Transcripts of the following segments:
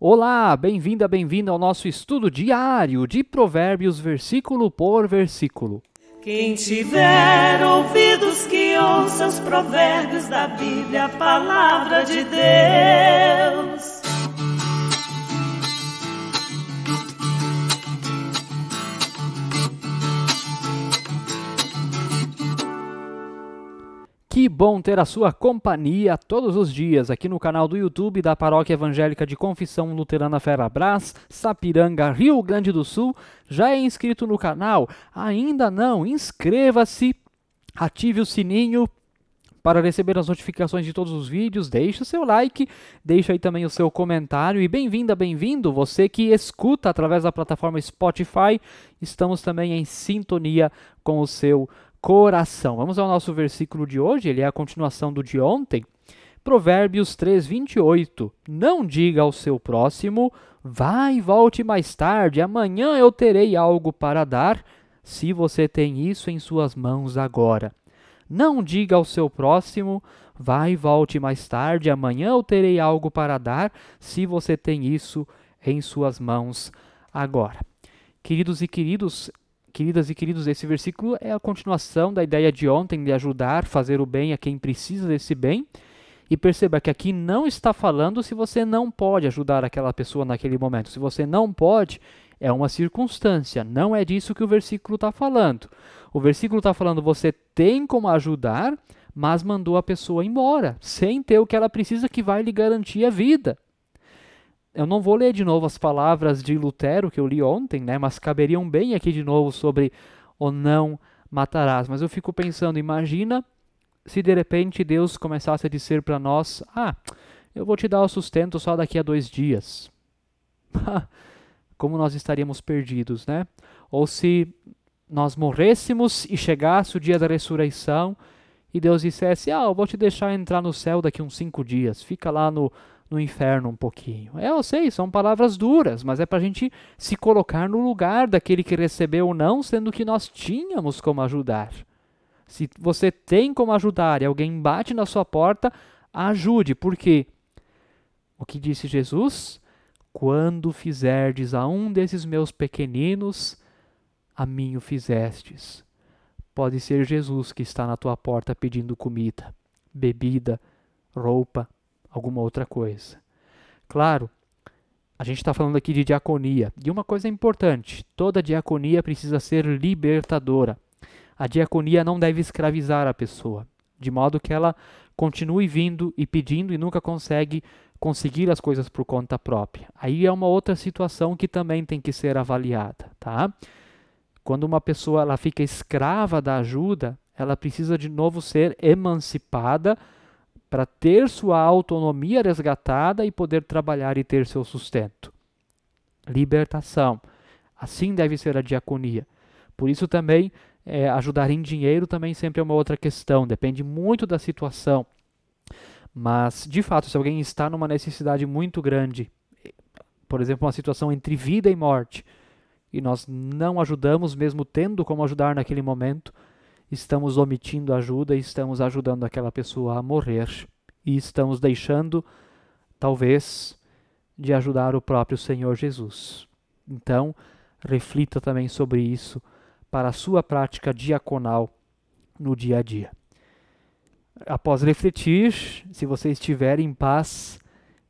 Olá, bem-vinda, bem-vindo ao nosso estudo diário de Provérbios, versículo por versículo. Quem tiver ouvidos que ouça os provérbios da Bíblia, a palavra de Deus. Que bom ter a sua companhia todos os dias aqui no canal do YouTube da Paróquia Evangélica de Confissão Luterana Ferrabras, Sapiranga, Rio Grande do Sul. Já é inscrito no canal? Ainda não? Inscreva-se, ative o sininho para receber as notificações de todos os vídeos, deixe o seu like, deixe aí também o seu comentário e bem-vinda, bem-vindo você que escuta através da plataforma Spotify. Estamos também em sintonia com o seu coração. Vamos ao nosso versículo de hoje, ele é a continuação do de ontem. Provérbios 3, 28. Não diga ao seu próximo, vai e volte mais tarde, amanhã eu terei algo para dar, se você tem isso em suas mãos agora. Não diga ao seu próximo, vai e volte mais tarde, amanhã eu terei algo para dar, se você tem isso em suas mãos agora. Queridos e queridos, Queridas e queridos, esse versículo é a continuação da ideia de ontem de ajudar, fazer o bem a quem precisa desse bem. E perceba que aqui não está falando se você não pode ajudar aquela pessoa naquele momento. Se você não pode, é uma circunstância. Não é disso que o versículo está falando. O versículo está falando você tem como ajudar, mas mandou a pessoa embora, sem ter o que ela precisa que vai lhe garantir a vida. Eu não vou ler de novo as palavras de Lutero que eu li ontem, né, mas caberiam bem aqui de novo sobre o não matarás. Mas eu fico pensando, imagina se de repente Deus começasse a dizer para nós: Ah, eu vou te dar o sustento só daqui a dois dias. Como nós estaríamos perdidos, né? Ou se nós morrêssemos e chegasse o dia da ressurreição e Deus dissesse: Ah, eu vou te deixar entrar no céu daqui uns cinco dias, fica lá no, no inferno um pouquinho. É, eu sei, são palavras duras, mas é para a gente se colocar no lugar daquele que recebeu ou não, sendo que nós tínhamos como ajudar. Se você tem como ajudar e alguém bate na sua porta, ajude, porque o que disse Jesus? Quando fizerdes a um desses meus pequeninos, a mim o fizestes. Pode ser Jesus que está na tua porta pedindo comida, bebida, roupa, alguma outra coisa. Claro, a gente está falando aqui de diaconia. E uma coisa importante: toda diaconia precisa ser libertadora. A diaconia não deve escravizar a pessoa, de modo que ela continue vindo e pedindo e nunca consegue conseguir as coisas por conta própria. Aí é uma outra situação que também tem que ser avaliada, tá? Quando uma pessoa ela fica escrava da ajuda, ela precisa de novo ser emancipada para ter sua autonomia resgatada e poder trabalhar e ter seu sustento. Libertação. Assim deve ser a diaconia. Por isso também é, ajudar em dinheiro também sempre é uma outra questão, depende muito da situação. Mas, de fato, se alguém está numa necessidade muito grande, por exemplo, uma situação entre vida e morte, e nós não ajudamos, mesmo tendo como ajudar naquele momento, estamos omitindo ajuda e estamos ajudando aquela pessoa a morrer e estamos deixando, talvez, de ajudar o próprio Senhor Jesus. Então, reflita também sobre isso para a sua prática diaconal no dia a dia. Após refletir, se você estiver em paz,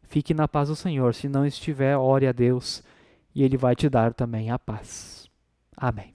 fique na paz do Senhor. Se não estiver, ore a Deus e Ele vai te dar também a paz. Amém.